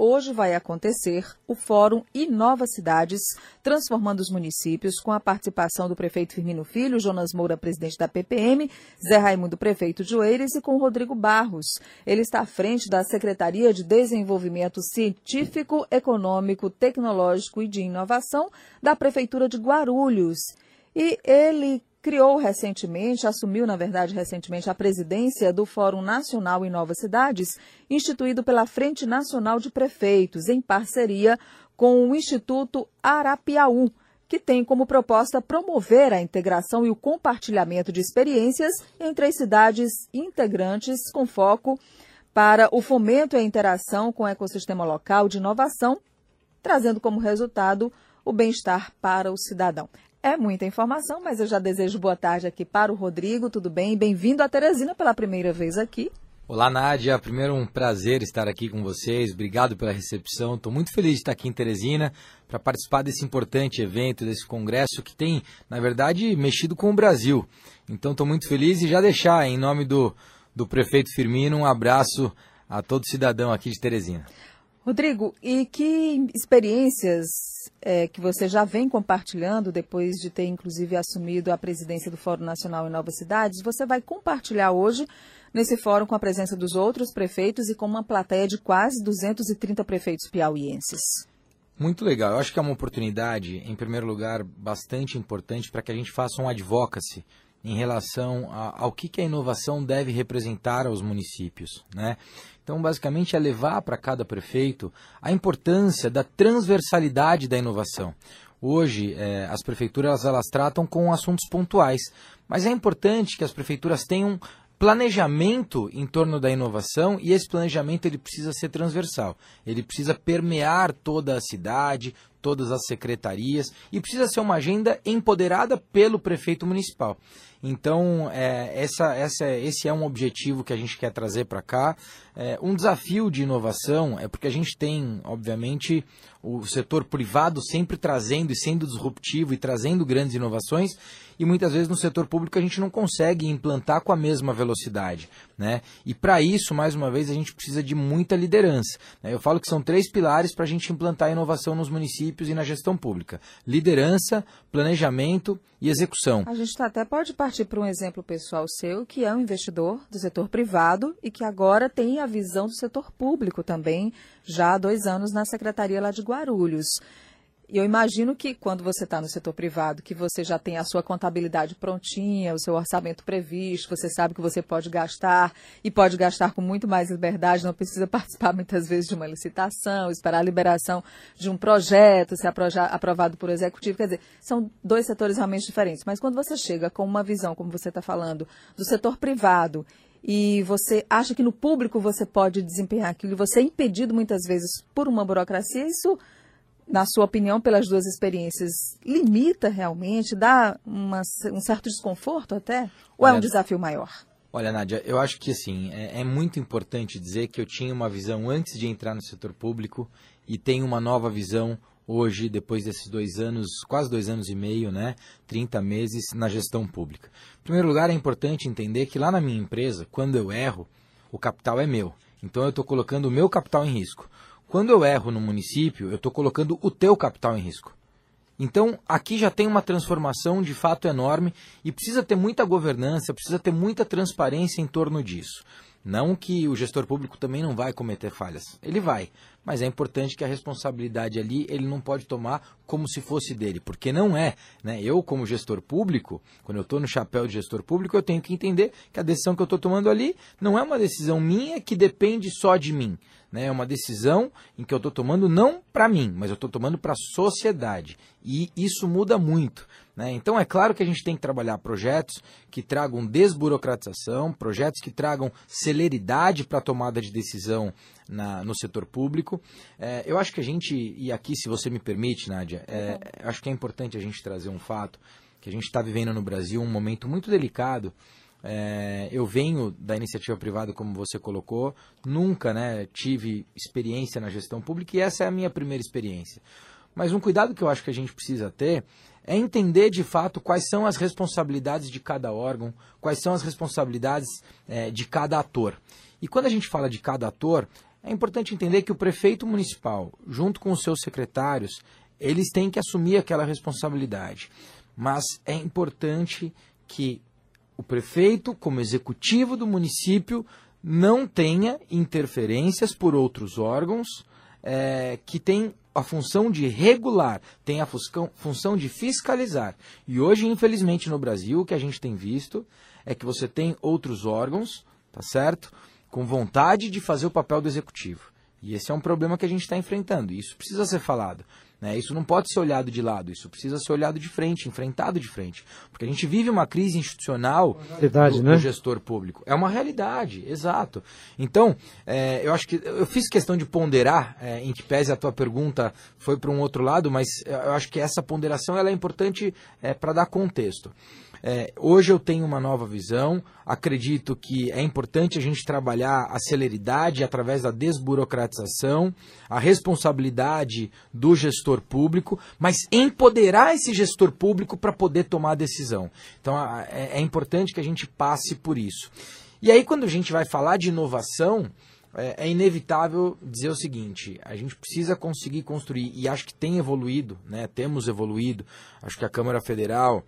hoje vai acontecer o Fórum Inova Cidades, transformando os municípios, com a participação do prefeito Firmino Filho, Jonas Moura, presidente da PPM, Zé Raimundo, prefeito de Oeiras, e com Rodrigo Barros. Ele está à frente da Secretaria de Desenvolvimento Científico, Econômico, Tecnológico e de Inovação da Prefeitura de Guarulhos. E ele criou recentemente, assumiu, na verdade, recentemente, a presidência do Fórum Nacional em Novas Cidades, instituído pela Frente Nacional de Prefeitos, em parceria com o Instituto Arapiaú, que tem como proposta promover a integração e o compartilhamento de experiências entre as cidades integrantes, com foco para o fomento e a interação com o ecossistema local de inovação, trazendo como resultado o bem-estar para o cidadão. É muita informação, mas eu já desejo boa tarde aqui para o Rodrigo, tudo bem? Bem-vindo a Teresina pela primeira vez aqui. Olá, Nádia. Primeiro, um prazer estar aqui com vocês. Obrigado pela recepção. Estou muito feliz de estar aqui em Teresina para participar desse importante evento, desse congresso que tem, na verdade, mexido com o Brasil. Então, estou muito feliz e já deixar, em nome do, do prefeito Firmino, um abraço a todo cidadão aqui de Teresina. Rodrigo, e que experiências é, que você já vem compartilhando depois de ter, inclusive, assumido a presidência do Fórum Nacional em Novas Cidades, você vai compartilhar hoje nesse fórum com a presença dos outros prefeitos e com uma plateia de quase 230 prefeitos piauienses? Muito legal. Eu acho que é uma oportunidade, em primeiro lugar, bastante importante para que a gente faça um advocacy em relação a, ao que, que a inovação deve representar aos municípios. Né? Então, basicamente, é levar para cada prefeito a importância da transversalidade da inovação. Hoje, é, as prefeituras elas tratam com assuntos pontuais, mas é importante que as prefeituras tenham planejamento em torno da inovação e esse planejamento ele precisa ser transversal. Ele precisa permear toda a cidade, todas as secretarias e precisa ser uma agenda empoderada pelo prefeito municipal. Então, é, essa, essa, esse é um objetivo que a gente quer trazer para cá. É, um desafio de inovação é porque a gente tem, obviamente, o setor privado sempre trazendo e sendo disruptivo e trazendo grandes inovações, e muitas vezes no setor público a gente não consegue implantar com a mesma velocidade. Né? E para isso, mais uma vez, a gente precisa de muita liderança. Né? Eu falo que são três pilares para a gente implantar a inovação nos municípios e na gestão pública: liderança, planejamento e execução. A gente tá, até pode partir para um exemplo pessoal seu, que é um investidor do setor privado e que agora tem a visão do setor público também, já há dois anos na secretaria lá de Guarulhos. E eu imagino que quando você está no setor privado, que você já tem a sua contabilidade prontinha, o seu orçamento previsto, você sabe que você pode gastar e pode gastar com muito mais liberdade, não precisa participar muitas vezes de uma licitação, esperar a liberação de um projeto, ser aprovado por executivo. Quer dizer, são dois setores realmente diferentes. Mas quando você chega com uma visão, como você está falando, do setor privado e você acha que no público você pode desempenhar aquilo e você é impedido muitas vezes por uma burocracia, isso na sua opinião, pelas duas experiências, limita realmente, dá uma, um certo desconforto até? Ou é um desafio maior? Olha, Nádia, eu acho que assim, é, é, muito importante dizer que eu tinha uma visão antes de entrar no setor público e tenho uma nova visão hoje, depois desses dois anos, quase dois anos e meio, né, 30 meses na gestão pública. Em primeiro lugar, é importante entender que lá na minha empresa, quando eu erro, o capital é meu. Então eu estou colocando o meu capital em risco. Quando eu erro no município, eu estou colocando o teu capital em risco. Então, aqui já tem uma transformação de fato enorme e precisa ter muita governança, precisa ter muita transparência em torno disso. Não que o gestor público também não vai cometer falhas, ele vai, mas é importante que a responsabilidade ali ele não pode tomar como se fosse dele, porque não é. Né? Eu, como gestor público, quando eu estou no chapéu de gestor público, eu tenho que entender que a decisão que eu estou tomando ali não é uma decisão minha que depende só de mim. Né? É uma decisão em que eu estou tomando não para mim, mas eu estou tomando para a sociedade. E isso muda muito. Né? Então é claro que a gente tem que trabalhar projetos que tragam desburocratização, projetos que tragam celeridade para a tomada de decisão na, no setor público. É, eu acho que a gente, e aqui se você me permite, Nádia, é, acho que é importante a gente trazer um fato que a gente está vivendo no Brasil um momento muito delicado é, eu venho da iniciativa privada, como você colocou, nunca né, tive experiência na gestão pública e essa é a minha primeira experiência. Mas um cuidado que eu acho que a gente precisa ter é entender de fato quais são as responsabilidades de cada órgão, quais são as responsabilidades é, de cada ator. E quando a gente fala de cada ator, É importante entender que o prefeito municipal, junto com os seus secretários, eles têm que assumir aquela responsabilidade. Mas é importante que o prefeito, como executivo do município, não tenha interferências por outros órgãos é, que têm a função de regular, tem a função de fiscalizar. E hoje, infelizmente, no Brasil, o que a gente tem visto é que você tem outros órgãos, tá certo? Com vontade de fazer o papel do executivo. E esse é um problema que a gente está enfrentando. E isso precisa ser falado. Né? Isso não pode ser olhado de lado, isso precisa ser olhado de frente, enfrentado de frente. Porque a gente vive uma crise institucional Verdade, do, né? do gestor público. É uma realidade, exato. Então, é, eu acho que eu fiz questão de ponderar, é, em que pese a tua pergunta foi para um outro lado, mas eu acho que essa ponderação ela é importante é, para dar contexto. É, hoje eu tenho uma nova visão, acredito que é importante a gente trabalhar a celeridade através da desburocratização, a responsabilidade do gestor público, mas empoderar esse gestor público para poder tomar a decisão. Então é, é importante que a gente passe por isso. E aí, quando a gente vai falar de inovação, é, é, inevitável dizer o seguinte: a gente precisa conseguir construir, e acho que tem evoluído, né? temos evoluído, acho que a Câmara Federal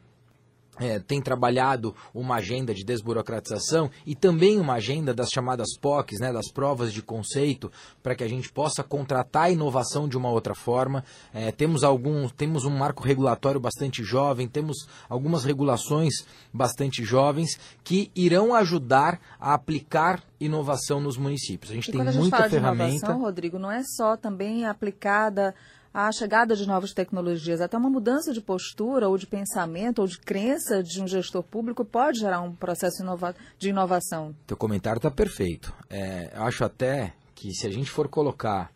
é, tem trabalhado uma agenda de desburocratização e também uma agenda das chamadas POCs, né, das provas de conceito, para que a gente possa contratar a inovação de uma outra forma. É, temos, algum, temos um marco regulatório bastante jovem, temos algumas regulações bastante jovens que irão ajudar a aplicar inovação nos municípios. A gente e tem quando a gente muita fala ferramenta. De inovação, Rodrigo, não é só também aplicada a chegada de novas tecnologias, até uma mudança de postura ou de pensamento ou de crença de um gestor público pode gerar um processo inova de inovação. Teu comentário está perfeito. É, acho até que se a gente for colocar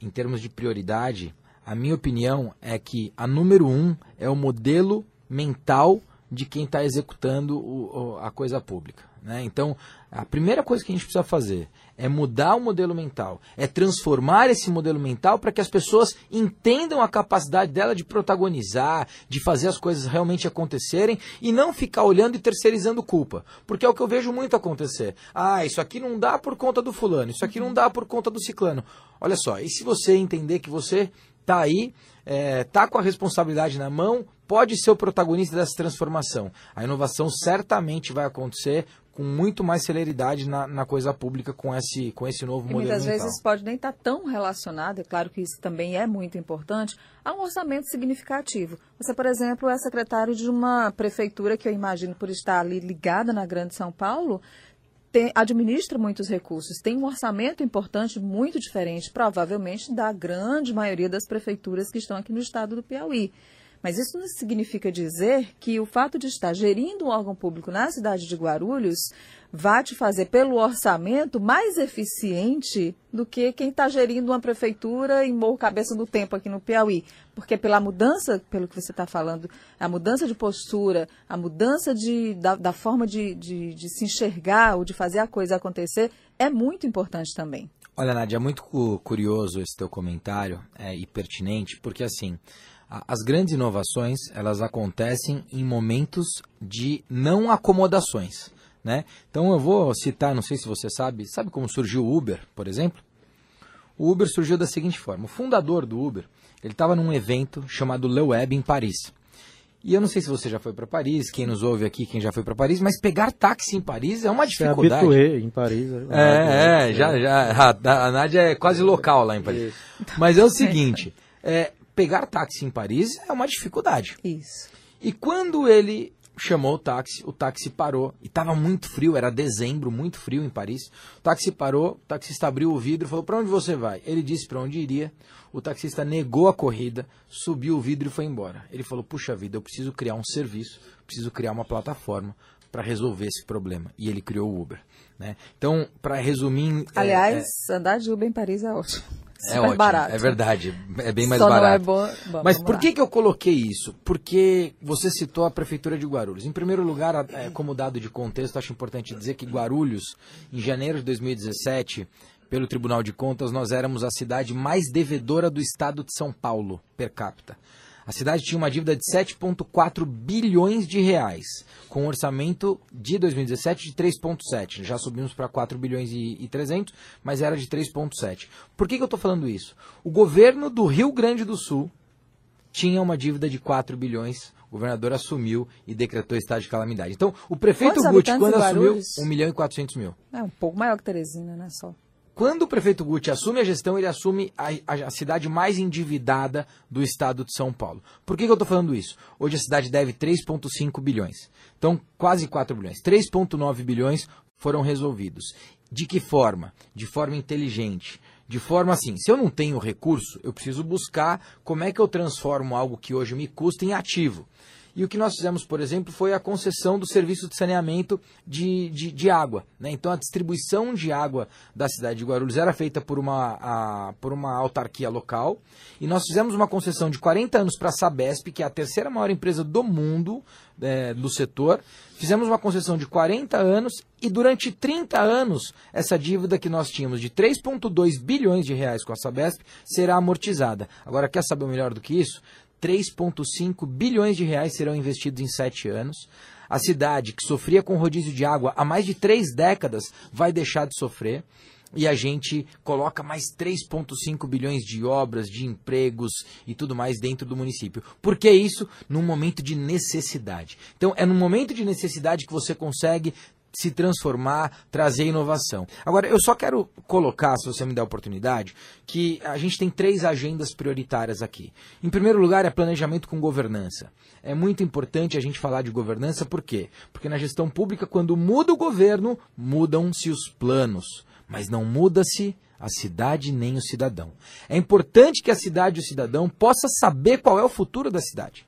em termos de prioridade, a minha opinião é que a número um é o modelo mental de quem está executando o, a coisa pública. Né? Então, a primeira coisa que a gente precisa fazer é mudar o modelo mental, é transformar esse modelo mental para que as pessoas entendam a capacidade dela de protagonizar, de fazer as coisas realmente acontecerem e não ficar olhando e terceirizando culpa. Porque é o que eu vejo muito acontecer. Ah, isso aqui não dá por conta do fulano, isso aqui não dá por conta do ciclano. Olha só, e se você entender que você está aí, está é, com a responsabilidade na mão, pode ser o protagonista dessa transformação. A inovação certamente vai acontecer com muito mais celeridade na, na coisa pública com esse, com esse novo e modelo muitas mental. vezes pode nem estar tá tão relacionado, é claro que isso também é muito importante, a um orçamento significativo. Você, por exemplo, é secretário de uma prefeitura que eu imagino por estar ali ligada na Grande São Paulo, tem, administra muitos recursos, tem um orçamento importante, muito diferente, provavelmente, da grande maioria das prefeituras que estão aqui no estado do Piauí. Mas isso não significa dizer que o fato de estar gerindo um órgão público na cidade de Guarulhos vai te fazer, pelo orçamento, mais eficiente do que quem está gerindo uma prefeitura em Morro Cabeça do Tempo aqui no Piauí. Porque pela mudança, pelo que você está falando, a mudança de postura, a mudança de, da, da forma de, de, de se enxergar ou de fazer a coisa acontecer, é muito importante também. Olha, Nádia, é muito curioso esse teu comentário é, e pertinente, porque assim, as grandes inovações, elas acontecem em momentos de não acomodações, né? Então eu vou citar, não sei se você sabe, sabe como surgiu o Uber, por exemplo? O Uber surgiu da seguinte forma: o fundador do Uber, ele estava num evento chamado Le Web em Paris. E eu não sei se você já foi para Paris, quem nos ouve aqui, quem já foi para Paris, mas pegar táxi em Paris é uma dificuldade. Você em Paris. É, é, já, já. A, a Nádia é quase local lá em Paris. Mas é o seguinte, é, pegar táxi em Paris é uma dificuldade. Isso. E quando ele chamou o táxi, o táxi parou. E estava muito frio, era dezembro, muito frio em Paris. O táxi parou, o taxista abriu o vidro e falou: Para onde você vai? Ele disse para onde iria. O taxista negou a corrida, subiu o vidro e foi embora. Ele falou: Puxa vida, eu preciso criar um serviço, preciso criar uma plataforma para resolver esse problema. E ele criou o Uber. Né? Então, para resumir. É, Aliás, é, é... andar de Uber em Paris é ótimo. É ótimo, barato. é verdade, é bem mais Só barato. Não é bom. Mas por que, que eu coloquei isso? Porque você citou a prefeitura de Guarulhos. Em primeiro lugar, é, como dado de contexto, acho importante dizer que Guarulhos, em janeiro de 2017, pelo Tribunal de Contas, nós éramos a cidade mais devedora do estado de São Paulo, per capita. A cidade tinha uma dívida de 7,4 bilhões de reais, com um orçamento de 2017 de 3,7. Já subimos para 4 bilhões e, e 300, mas era de 3,7. Por que, que eu estou falando isso? O governo do Rio Grande do Sul tinha uma dívida de 4 bilhões, o governador assumiu e decretou estado de calamidade. Então, o prefeito Guti, quando assumiu, 1 milhão e 400 mil. É um pouco maior que Teresina, né, só. Quando o prefeito Guti assume a gestão, ele assume a, a, cidade mais endividada do estado de São Paulo. Por que, que eu estou falando isso? Hoje a cidade deve 3,5 bilhões. Então, quase 4 bilhões. 3,9 bilhões foram resolvidos. De que forma? De forma inteligente. De forma assim, se eu não tenho recurso, eu preciso buscar como é que eu transformo algo que hoje me custa em ativo. E o que nós fizemos, por exemplo, foi a concessão do serviço de saneamento de, de, de água. Né? Então, a distribuição de água da cidade de Guarulhos era feita por uma, a, por uma autarquia local. E nós fizemos uma concessão de 40 anos para a Sabesp, que é a terceira maior empresa do mundo é, do setor. Fizemos uma concessão de 40 anos e durante 30 anos essa dívida que nós tínhamos de 3,2 bilhões de reais com a Sabesp será amortizada. Agora, quer saber melhor do que isso? 3,5 bilhões de reais serão investidos em sete anos. A cidade, que sofria com rodízio de água há mais de três décadas, vai deixar de sofrer. E a gente coloca mais 3,5 bilhões de obras, de empregos e tudo mais dentro do município. Por que isso? Num momento de necessidade. Então, é num momento de necessidade que você consegue se transformar, trazer inovação. Agora, eu só quero colocar, se você me der a oportunidade, que a gente tem três agendas prioritárias aqui. Em primeiro lugar, é planejamento com governança. É muito importante a gente falar de governança, por quê? Porque na gestão pública, quando muda o governo, mudam-se os planos, mas não muda-se a cidade nem o cidadão. É importante que a cidade e o cidadão possa saber qual é o futuro da cidade.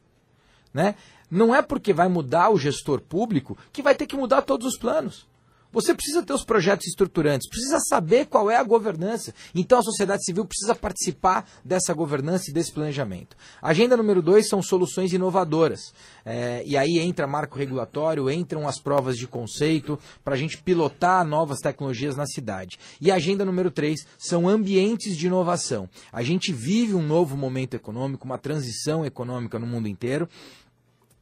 Né? Não é porque vai mudar o gestor público que vai ter que mudar todos os planos. Você precisa ter os projetos estruturantes, precisa saber qual é a governança. Então a sociedade civil precisa participar dessa governança e desse planejamento. Agenda número dois são soluções inovadoras. É, e aí entra marco regulatório, entram as provas de conceito para a gente pilotar novas tecnologias na cidade. E agenda número três são ambientes de inovação. A gente vive um novo momento econômico, uma transição econômica no mundo inteiro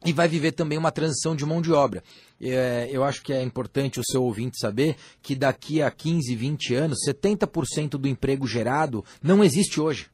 e vai viver também uma transição de mão de obra. É, eu acho que é importante o seu ouvinte saber que daqui a 15, 20 anos, 70% do emprego gerado não existe hoje.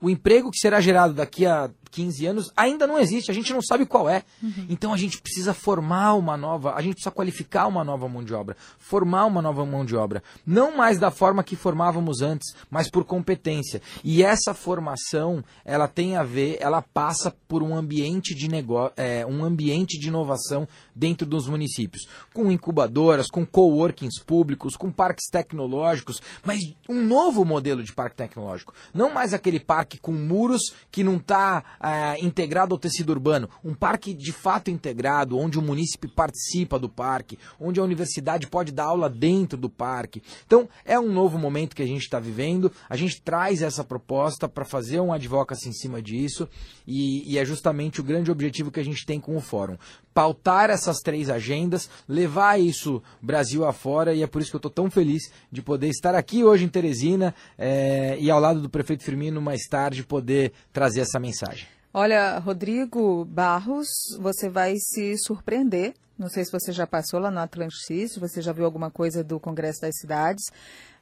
O emprego que será gerado daqui a 15 anos ainda não existe, a gente não sabe qual é. Uhum. Então a gente precisa formar uma nova, a gente precisa qualificar uma nova mão de obra, formar uma nova mão de obra. Não mais da forma que formávamos antes, mas por competência. E essa formação, ela tem a ver, ela passa por um ambiente de negócio, é, um ambiente de inovação dentro dos municípios, com incubadoras, com coworkings públicos, com parques tecnológicos, mas um novo modelo de parque tecnológico. Não mais aquele parque com muros que não está é, integrado ao tecido urbano, um parque de fato integrado, onde o município participa do parque, onde a universidade pode dar aula dentro do parque. Então, é um novo momento que a gente está vivendo, a gente traz essa proposta para fazer um advocacy em cima disso, e, e é justamente o grande objetivo que a gente tem com o fórum. Pautar essas três agendas, levar isso Brasil afora, e é por isso que eu estou tão feliz de poder estar aqui hoje em Teresina é, e ao lado do prefeito Firmino mais tarde poder trazer essa mensagem. Olha, Rodrigo Barros, você vai se surpreender. Não sei se você já passou lá no Atlantic se você já viu alguma coisa do Congresso das Cidades,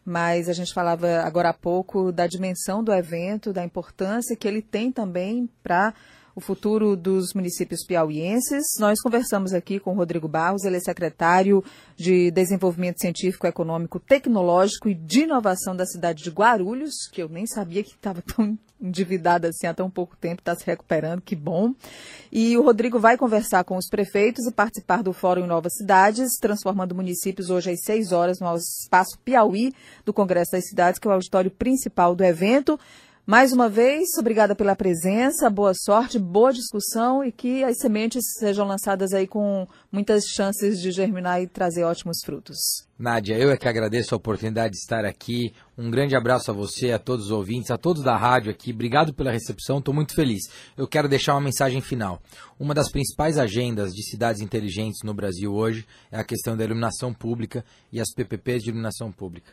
mas a gente falava agora há pouco da dimensão do evento, da importância que ele tem também para o futuro dos municípios piauienses. Nós conversamos aqui com Rodrigo Barros, ele é secretário de Desenvolvimento Científico, Econômico, Tecnológico e de Inovação da cidade de Guarulhos, que eu nem sabia que estava tão endividada assim há tão pouco tempo, está se recuperando, que bom. E o Rodrigo vai conversar com os prefeitos e participar do Fórum Novas Cidades, transformando municípios hoje às 6 horas no espaço Piauí do Congresso das Cidades, que é o auditório principal do evento. Mais uma vez, obrigada pela presença, boa sorte, boa discussão e que as sementes sejam lançadas aí com muitas chances de germinar e trazer ótimos frutos. Nádia, eu é que agradeço a oportunidade de estar aqui. Um grande abraço a você, a todos os ouvintes, a todos da rádio aqui. Obrigado pela recepção, estou muito feliz. Eu quero deixar uma mensagem final. Uma das principais agendas de cidades inteligentes no Brasil hoje é a questão da iluminação pública e as PPPs de iluminação pública.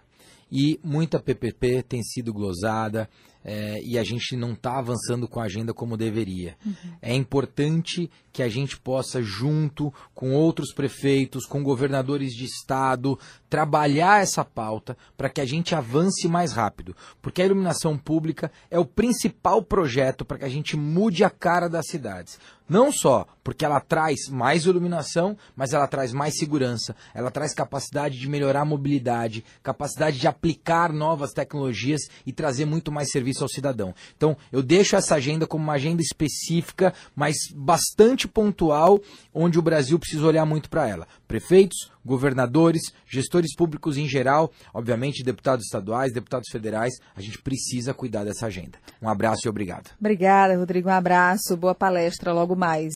E muita PPP tem sido glosada, é, e a gente não está avançando com a agenda como deveria. Uhum. É importante que a gente possa, junto com outros prefeitos, com governadores de estado, trabalhar essa pauta para que a gente avance mais rápido. Porque a iluminação pública é o principal projeto para que a gente mude a cara das cidades. Não só porque ela traz mais iluminação, mas ela traz mais segurança, ela traz capacidade de melhorar a mobilidade, capacidade de aplicar novas tecnologias e trazer muito mais serviço ao cidadão. Então, eu deixo essa agenda como uma agenda específica, mas bastante pontual, onde o Brasil precisa olhar muito para ela. Prefeitos, governadores, gestores públicos em geral, obviamente deputados estaduais, deputados federais, a gente precisa cuidar dessa agenda. Um abraço e obrigado. Obrigada, Rodrigo. Um abraço, boa palestra logo mais.